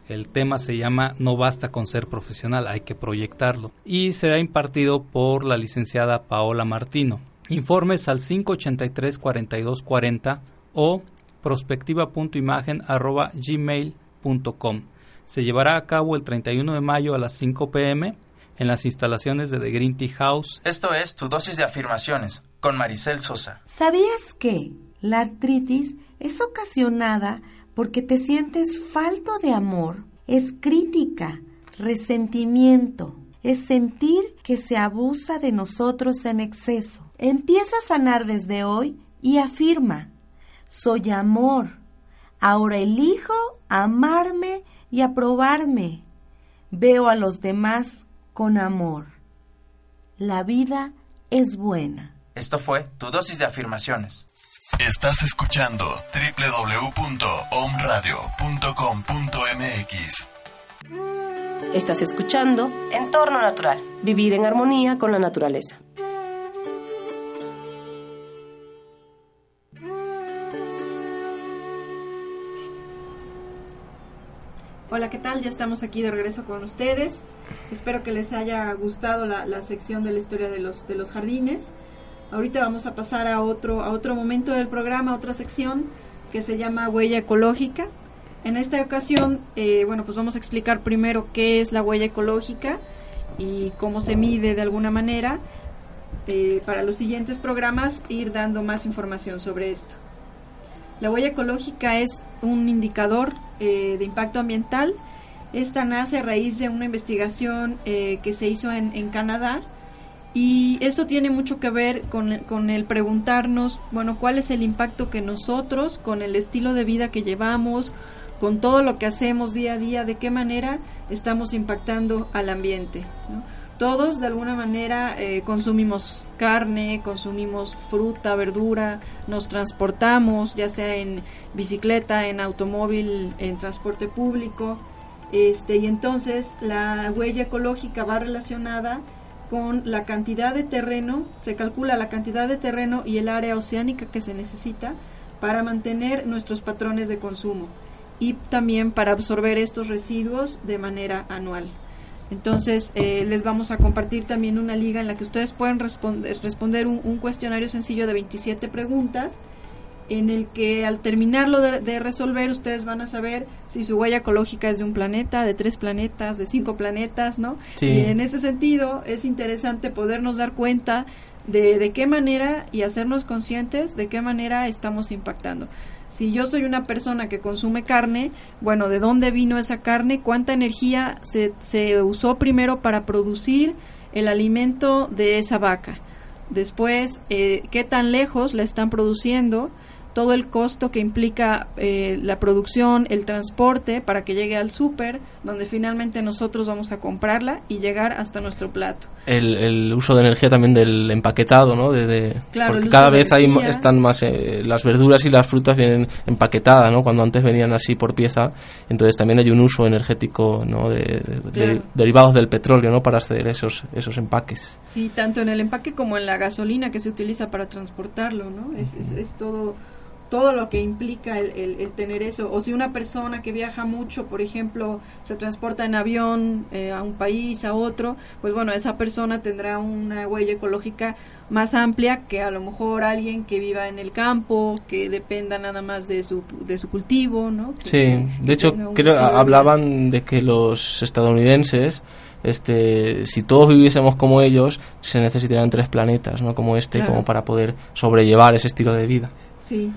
El tema se llama No basta con ser profesional, hay que proyectarlo. Y será impartido por la licenciada Paola Martino. Informes al 583 4240 o prospectiva.imagen.gmail.com. Se llevará a cabo el 31 de mayo a las 5 pm en las instalaciones de The Green Tea House. Esto es Tu dosis de afirmaciones con Maricel Sosa. ¿Sabías que la artritis es ocasionada porque te sientes falto de amor? Es crítica, resentimiento, es sentir que se abusa de nosotros en exceso. Empieza a sanar desde hoy y afirma, soy amor. Ahora elijo amarme y aprobarme. Veo a los demás con amor. La vida es buena. Esto fue tu dosis de afirmaciones. Estás escuchando www.omradio.com.mx. Estás escuchando Entorno Natural, vivir en armonía con la naturaleza. Hola, ¿qué tal? Ya estamos aquí de regreso con ustedes. Espero que les haya gustado la, sección de la historia de los, de los jardines. Ahorita vamos a pasar a otro, a otro momento del programa, otra sección que se llama huella ecológica. En esta ocasión, eh, bueno, pues vamos a explicar primero qué es la huella ecológica y cómo se mide de alguna manera. Eh, para los siguientes programas ir dando más información sobre esto. La huella ecológica es un indicador eh, de impacto ambiental. Esta nace a raíz de una investigación que se hizo en, Canadá y esto tiene mucho que ver con, con, el preguntarnos, bueno, cuál es el impacto que nosotros, con el estilo de vida que llevamos, con todo lo que hacemos día a día, de qué manera estamos impactando al ambiente. ¿no? todos de alguna manera eh, consumimos carne, consumimos fruta, verdura, nos transportamos, ya sea en bicicleta, en automóvil, en transporte público, este, y entonces la huella ecológica va relacionada con la cantidad de terreno, se calcula la cantidad de terreno y el área oceánica que se necesita para mantener nuestros patrones de consumo y también para absorber estos residuos de manera anual. Entonces, eh, les vamos a compartir también una liga en la que ustedes pueden responder, responder un, cuestionario sencillo de 27 preguntas, en el que al terminarlo de, resolver, ustedes van a saber si su huella ecológica es de un planeta, de tres planetas, de cinco planetas, ¿no? Y en ese sentido, es interesante podernos dar cuenta de, de qué manera y hacernos conscientes de qué manera estamos impactando. Si yo soy una persona que consume carne, bueno, ¿de dónde vino esa carne? ¿Cuánta energía se, se usó primero para producir el alimento de esa vaca? Después, eh, ¿qué tan lejos la están produciendo? Todo el costo que implica eh, la producción, el transporte para que llegue al súper, donde finalmente nosotros vamos a comprarla y llegar hasta nuestro plato. El, uso de energía también del empaquetado, ¿no? De, porque cada vez hay, están más, eh, las verduras y las frutas vienen empaquetadas, ¿no? Cuando antes venían así por pieza, entonces también hay un uso energético, ¿no? De, derivados del petróleo, ¿no? Para hacer esos, esos empaques. Sí, tanto en el empaque como en la gasolina que se utiliza para transportarlo, ¿no? es, es todo todo lo que implica el, tener eso. O si una persona que viaja mucho, por ejemplo, se transporta en avión eh, a un país, a otro, pues bueno, esa persona tendrá una huella ecológica más amplia que a lo mejor alguien que viva en el campo, que dependa nada más de su, de su cultivo, ¿no? sí, de hecho, creo hablaban de que los estadounidenses este, si todos viviésemos como ellos, se necesitarían tres planetas, ¿no? Como este, como para poder sobrellevar ese estilo de vida. Sí,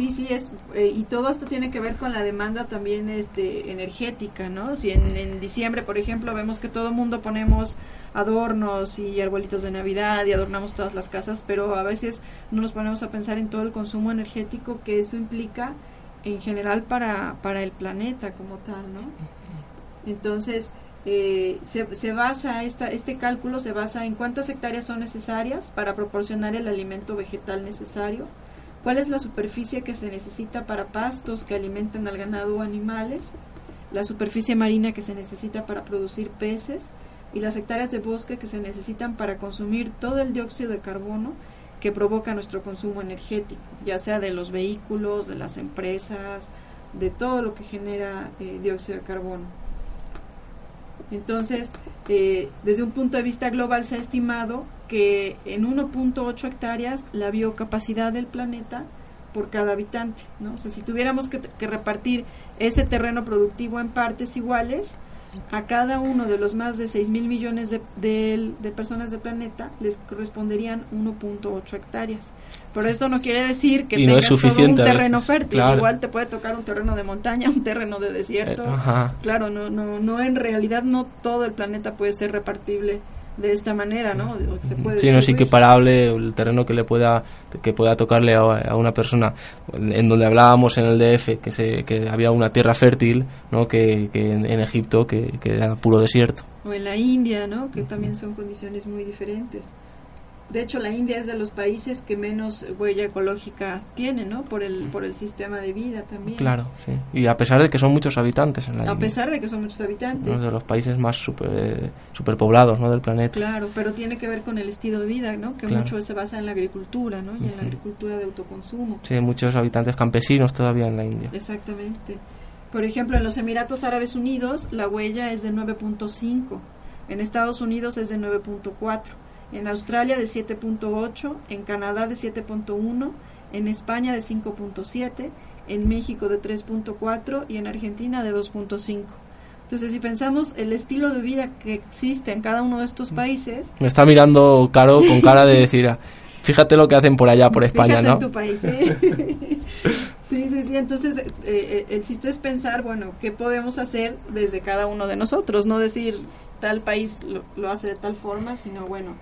Sí, sí, es, eh, y todo esto tiene que ver con la demanda también este, energética, ¿no? Si en, diciembre, por ejemplo, vemos que todo el mundo ponemos adornos y arbolitos de Navidad y adornamos todas las casas, pero a veces no nos ponemos a pensar en todo el consumo energético que eso implica en general para, para el planeta como tal, ¿no? Entonces, eh, se, se, basa, esta, este cálculo se basa en cuántas hectáreas son necesarias para proporcionar el alimento vegetal necesario, cuál es la superficie que se necesita para pastos que alimenten al ganado o animales, la superficie marina que se necesita para producir peces y las hectáreas de bosque que se necesitan para consumir todo el dióxido de carbono que provoca nuestro consumo energético, ya sea de los vehículos, de las empresas, de todo lo que genera eh, dióxido de carbono. Entonces, eh, desde un punto de vista global se ha estimado que en 1.8 hectáreas la biocapacidad del planeta por cada habitante, ¿no? O sea, si tuviéramos que, que repartir ese terreno productivo en partes iguales, a cada uno de los más de 6 mil millones de, de, personas del planeta les corresponderían 1.8 hectáreas. Pero esto no quiere decir que tengas todo un terreno fértil. Igual te puede tocar un terreno de montaña, un terreno de desierto. Eh, claro, no, no, no, en realidad no todo el planeta puede ser repartible de esta manera, ¿no? sí, no es equiparable el terreno que le pueda que pueda tocarle a, una persona en donde hablábamos en el DF que se que había una tierra fértil, ¿no? Que, en, Egipto que, que, era puro desierto. O en la India, ¿no? Que también son condiciones muy diferentes. De hecho, la India es de los países que menos huella ecológica tiene, ¿no? Por el, por el sistema de vida también. Claro, sí. Y a pesar de que son muchos habitantes en la A pesar de que son muchos habitantes. Uno de los países más super, superpoblados, ¿no? Del planeta. Claro, pero tiene que ver con el estilo de vida, ¿no? Que mucho se basa en la agricultura, ¿no? Y en la agricultura de autoconsumo. Sí, hay muchos habitantes campesinos todavía en la India. Exactamente. Por ejemplo, en los Emiratos Árabes Unidos la huella es de 9.5. En Estados Unidos es de 9.4 en Australia de 7.8, en Canadá de 7.1, en España de 5.7, en México de 3.4 y en Argentina de 2.5. Entonces, si pensamos el estilo de vida que existe en cada uno de estos países... Me está mirando Caro con cara de decir, ah, fíjate lo que hacen por allá, por España, ¿no? En tu país, ¿eh? sí, sí, sí. Entonces, eh, eh, el chiste es pensar, bueno, ¿qué podemos hacer desde cada uno de nosotros? No decir tal país lo, lo hace de tal forma, sino, bueno,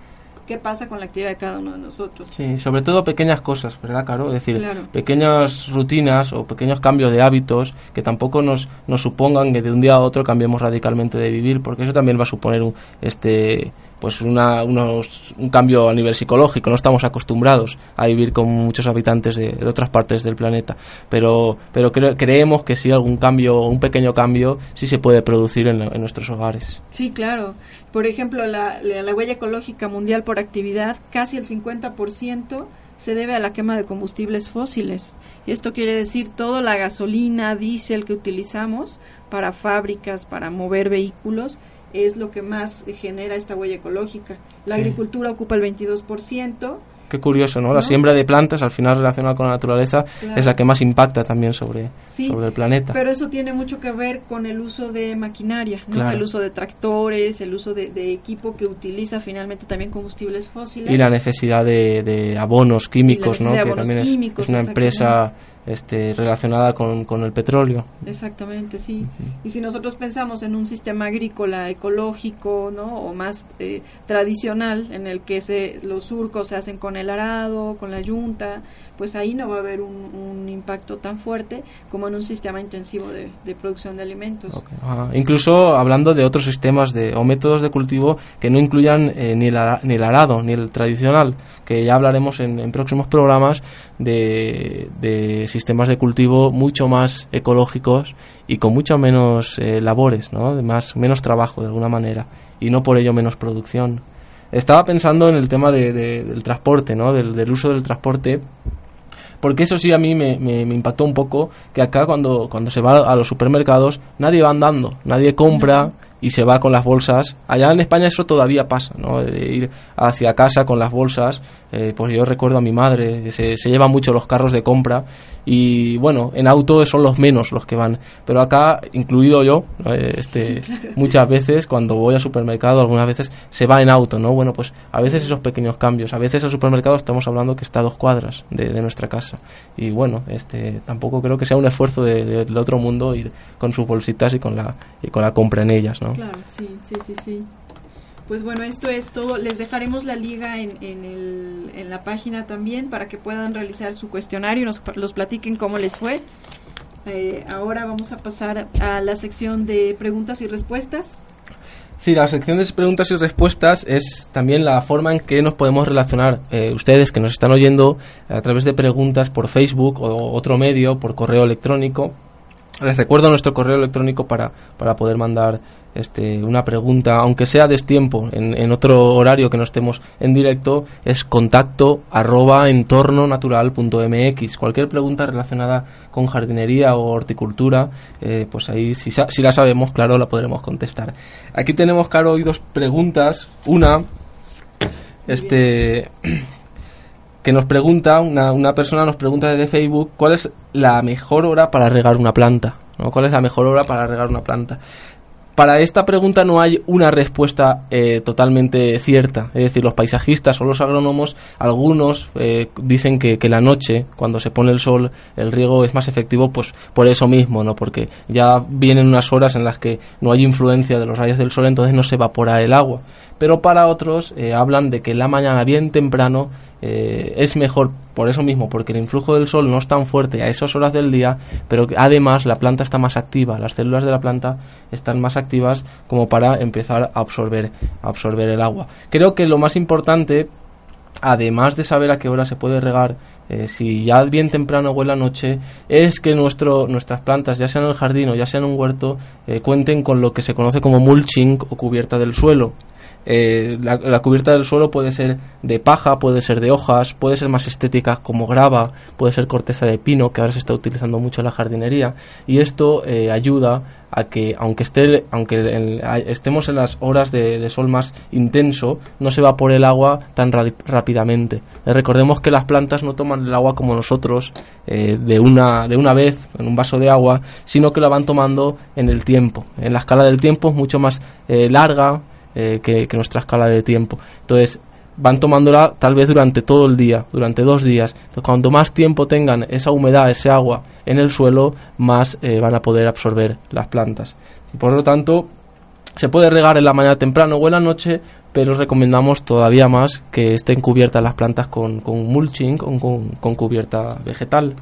qué pasa con la actividad de cada uno de nosotros. Sí, sobre todo pequeñas cosas, ¿verdad, Caro? Es decir, pequeñas rutinas o pequeños cambios de hábitos que tampoco nos, nos supongan que de un día a otro cambiemos radicalmente de vivir, porque eso también va a suponer un, este pues una, unos, un cambio a nivel psicológico. No estamos acostumbrados a vivir con muchos habitantes de, otras partes del planeta, pero, pero creemos que sí algún cambio, un pequeño cambio, sí se puede producir en, en nuestros hogares. Sí, claro. Por ejemplo, la, la, huella ecológica mundial por actividad, casi el 50% se debe a la quema de combustibles fósiles. Esto quiere decir toda la gasolina, diésel que utilizamos para fábricas, para mover vehículos, es lo que más genera esta huella ecológica. La agricultura ocupa el 22%, Qué curioso, ¿no? La siembra de plantas, al final relacionada con la naturaleza, es la que más impacta también sobre, sobre el planeta. Pero eso tiene mucho que ver con el uso de maquinaria, ¿no? El uso de tractores, el uso de, equipo que utiliza finalmente también combustibles fósiles. Y la necesidad de, abonos químicos, ¿no? Que también es, una empresa este, relacionada con, con, el petróleo. Exactamente, sí. Y si nosotros pensamos en un sistema agrícola ecológico, ¿no? O más eh, tradicional, en el que se, los surcos se hacen con el arado, con la yunta, pues ahí no va a haber un, impacto tan fuerte como en un sistema intensivo de, producción de alimentos. Incluso hablando de otros sistemas de, o métodos de cultivo que no incluyan eh, ni, el, ni el arado, ni el tradicional, que ya hablaremos en, próximos programas de, de, sistemas de cultivo mucho más ecológicos y con mucho menos eh, labores, ¿no? de más, menos trabajo de alguna manera y no por ello menos producción. Estaba pensando en el tema de, del transporte, ¿no? del uso del transporte porque eso sí a mí me, me, impactó un poco, que acá cuando, cuando se va a los supermercados nadie va andando, nadie compra y se va con las bolsas. Allá en España eso todavía pasa, ¿no? De ir hacia casa con las bolsas. Eh, pues yo recuerdo a mi madre, se, se llevan mucho los carros de compra y bueno, en auto son los menos los que van, pero acá, incluido yo, eh, este, muchas veces cuando voy al supermercado, algunas veces se va en auto, ¿no? Bueno, pues a veces esos pequeños cambios, a veces al supermercado estamos hablando que está a dos cuadras de, nuestra casa y bueno, este, tampoco creo que sea un esfuerzo del otro mundo ir con sus bolsitas y con la, y con la compra en ellas, ¿no? Claro, sí, sí, sí, sí. Pues bueno, esto es todo. Les dejaremos la liga en, en, la página también para que puedan realizar su cuestionario y nos los platiquen cómo les fue. Eh, ahora vamos a pasar a la sección de preguntas y respuestas. Sí, la sección de preguntas y respuestas es también la forma en que nos podemos relacionar eh, ustedes que nos están oyendo a través de preguntas por Facebook o otro medio, por correo electrónico les recuerdo nuestro correo electrónico para, para poder mandar este, una pregunta, aunque sea destiempo, en, en otro horario que no estemos en directo, es contacto arroba entornonatural.mx. Cualquier pregunta relacionada con jardinería o horticultura, eh, pues ahí si, la sabemos, claro, la podremos contestar. Aquí tenemos, Caro, hoy dos preguntas. Una, este que nos pregunta, una, una persona nos pregunta desde Facebook, ¿cuál es la mejor hora para regar una planta? ¿no? ¿Cuál es la mejor hora para regar una planta? Para esta pregunta no hay una respuesta eh, totalmente cierta. Es decir, los paisajistas o los agrónomos, algunos eh, dicen que, la noche, cuando se pone el sol, el riego es más efectivo, pues por eso mismo, ¿no? Porque ya vienen unas horas en las que no hay influencia de los rayos del sol, entonces no se evapora el agua. Pero para otros eh, hablan de que la mañana bien temprano eh, es mejor por eso mismo, porque el influjo del sol no es tan fuerte a esas horas del día, pero además la planta está más activa, las células de la planta están más activas como para empezar a absorber, a absorber el agua. Creo que lo más importante, además de saber a qué hora se puede regar, eh, si ya bien temprano o en la noche, es que nuestro, nuestras plantas, ya sea en el jardín o ya sea en un huerto, eh, cuenten con lo que se conoce como mulching o cubierta del suelo. Eh, la, cubierta del suelo puede ser de paja, puede ser de hojas, puede ser más estética como grava, puede ser corteza de pino, que ahora se está utilizando mucho en la jardinería, y esto eh, ayuda a que, aunque, esté, aunque estemos en las horas de, sol más intenso, no se evapore el agua tan rápidamente. Eh, recordemos que las plantas no toman el agua como nosotros, eh, de, una, de una vez, en un vaso de agua, sino que la van tomando en el tiempo. En la escala del tiempo es mucho más larga, eh, que, nuestra escala de tiempo. Entonces, van tomándola tal vez durante todo el día, durante dos días. Entonces, cuanto más tiempo tengan esa humedad, ese agua en el suelo, más eh, van a poder absorber las plantas. Por lo tanto, se puede regar en la mañana temprano o en la noche, pero recomendamos todavía más que estén cubiertas las plantas con, con mulching, con, con, cubierta vegetal.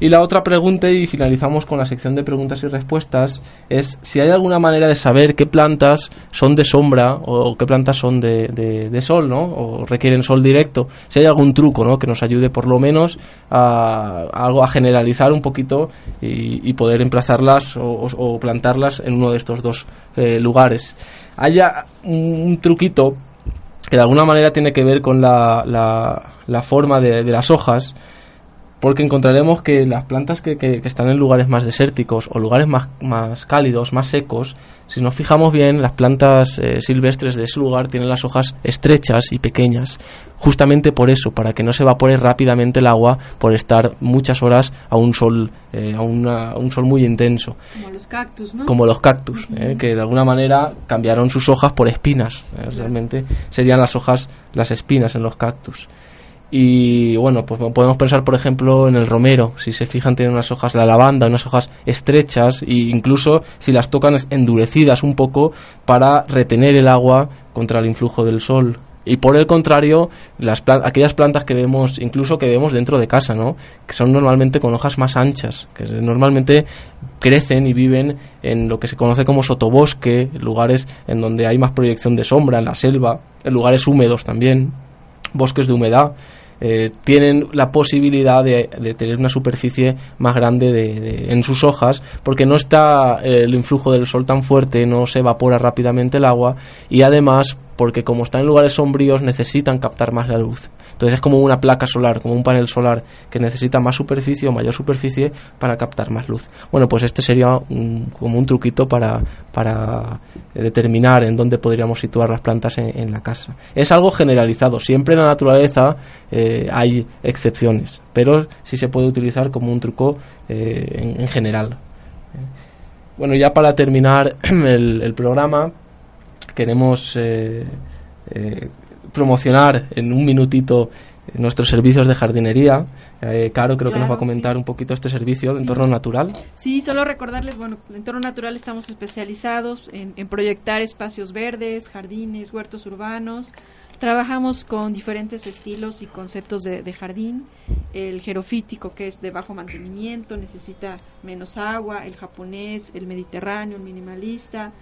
Y la otra pregunta, y finalizamos con la sección de preguntas y respuestas, es si hay alguna manera de saber qué plantas son de sombra o qué plantas son de, de, sol, ¿no? O requieren sol directo. Si hay algún truco, ¿no? Que nos ayude por lo menos a, a generalizar un poquito y, poder emplazarlas o, o, plantarlas en uno de estos dos eh, lugares haya un, truquito que de alguna manera tiene que ver con la, la, la forma de, de, las hojas, porque encontraremos que las plantas que, que, que, están en lugares más desérticos o lugares más, más cálidos, más secos, si nos fijamos bien, las plantas eh, silvestres de ese lugar tienen las hojas estrechas y pequeñas, justamente por eso, para que no se evapore rápidamente el agua por estar muchas horas a un sol, eh, a, una, a, un sol muy intenso. Como los cactus, ¿no? Como los cactus, uh -huh. eh, que de alguna manera cambiaron sus hojas por espinas. Eh, realmente serían las hojas, las espinas en los cactus. Y bueno, pues podemos pensar, por ejemplo, en el romero. Si se fijan, tiene unas hojas, la lavanda, unas hojas estrechas, e incluso si las tocan endurecidas un poco para retener el agua contra el influjo del sol. Y por el contrario, las aquellas plantas que vemos, incluso que vemos dentro de casa, ¿no? Que son normalmente con hojas más anchas, que normalmente crecen y viven en lo que se conoce como sotobosque, lugares en donde hay más proyección de sombra, en la selva, en lugares húmedos también, bosques de humedad eh, tienen la posibilidad de, tener una superficie más grande de, de, en sus hojas porque no está eh, el influjo del sol tan fuerte, no se evapora rápidamente el agua y además porque como están en lugares sombríos necesitan captar más la luz. Entonces es como una placa solar, como un panel solar que necesita más superficie o mayor superficie para captar más luz. Bueno, pues este sería como un truquito para, para determinar en dónde podríamos situar las plantas en, la casa. Es algo generalizado, siempre en la naturaleza eh, hay excepciones, pero sí se puede utilizar como un truco eh, en, en, general. Bueno, ya para terminar el, programa, queremos eh, eh, promocionar en un minutito nuestros servicios de jardinería. Eh, Caro creo claro, que nos va a comentar sí. un poquito este servicio de sí. entorno natural. Sí, solo recordarles, bueno, en entorno natural estamos especializados en, en proyectar espacios verdes, jardines, huertos urbanos. Trabajamos con diferentes estilos y conceptos de, de, jardín. El jerofítico, que es de bajo mantenimiento, necesita menos agua. El japonés, el mediterráneo, el minimalista.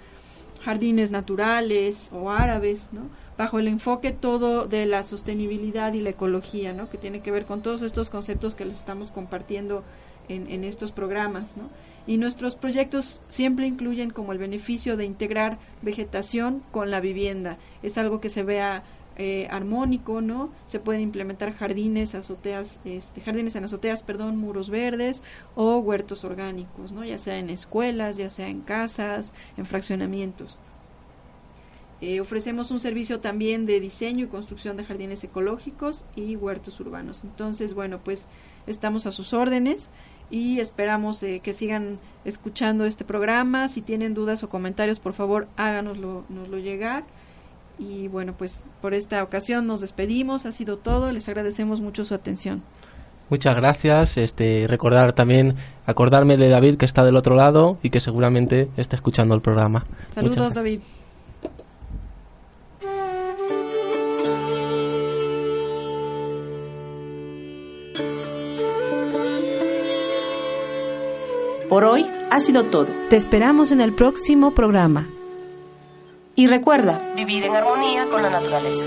Jardines naturales o árabes, ¿no? Bajo el enfoque todo de la sostenibilidad y la ecología, ¿no? que tiene que ver con todos estos conceptos que les estamos compartiendo en, en estos programas. ¿no? Y nuestros proyectos siempre incluyen como el beneficio de integrar vegetación con la vivienda. Es algo que se vea eh, armónico, ¿no? Se pueden implementar jardines, azoteas, este, jardines en azoteas, perdón, muros verdes o huertos orgánicos, ¿no? Ya sea en escuelas, ya sea en casas, en fraccionamientos. Eh, ofrecemos un servicio también de diseño y construcción de jardines ecológicos y huertos urbanos. Entonces, bueno, pues estamos a sus órdenes y esperamos eh, que sigan escuchando este programa. Si tienen dudas o comentarios, por favor, háganoslo lo llegar. Y bueno, pues por esta ocasión nos despedimos. Ha sido todo. Les agradecemos mucho su atención. Muchas gracias. Este, recordar también, acordarme de David que está del otro lado y que seguramente está escuchando el programa. Saludos, David. Por hoy ha sido todo. Te esperamos en el próximo programa. Y recuerda, vivir en armonía con la naturaleza.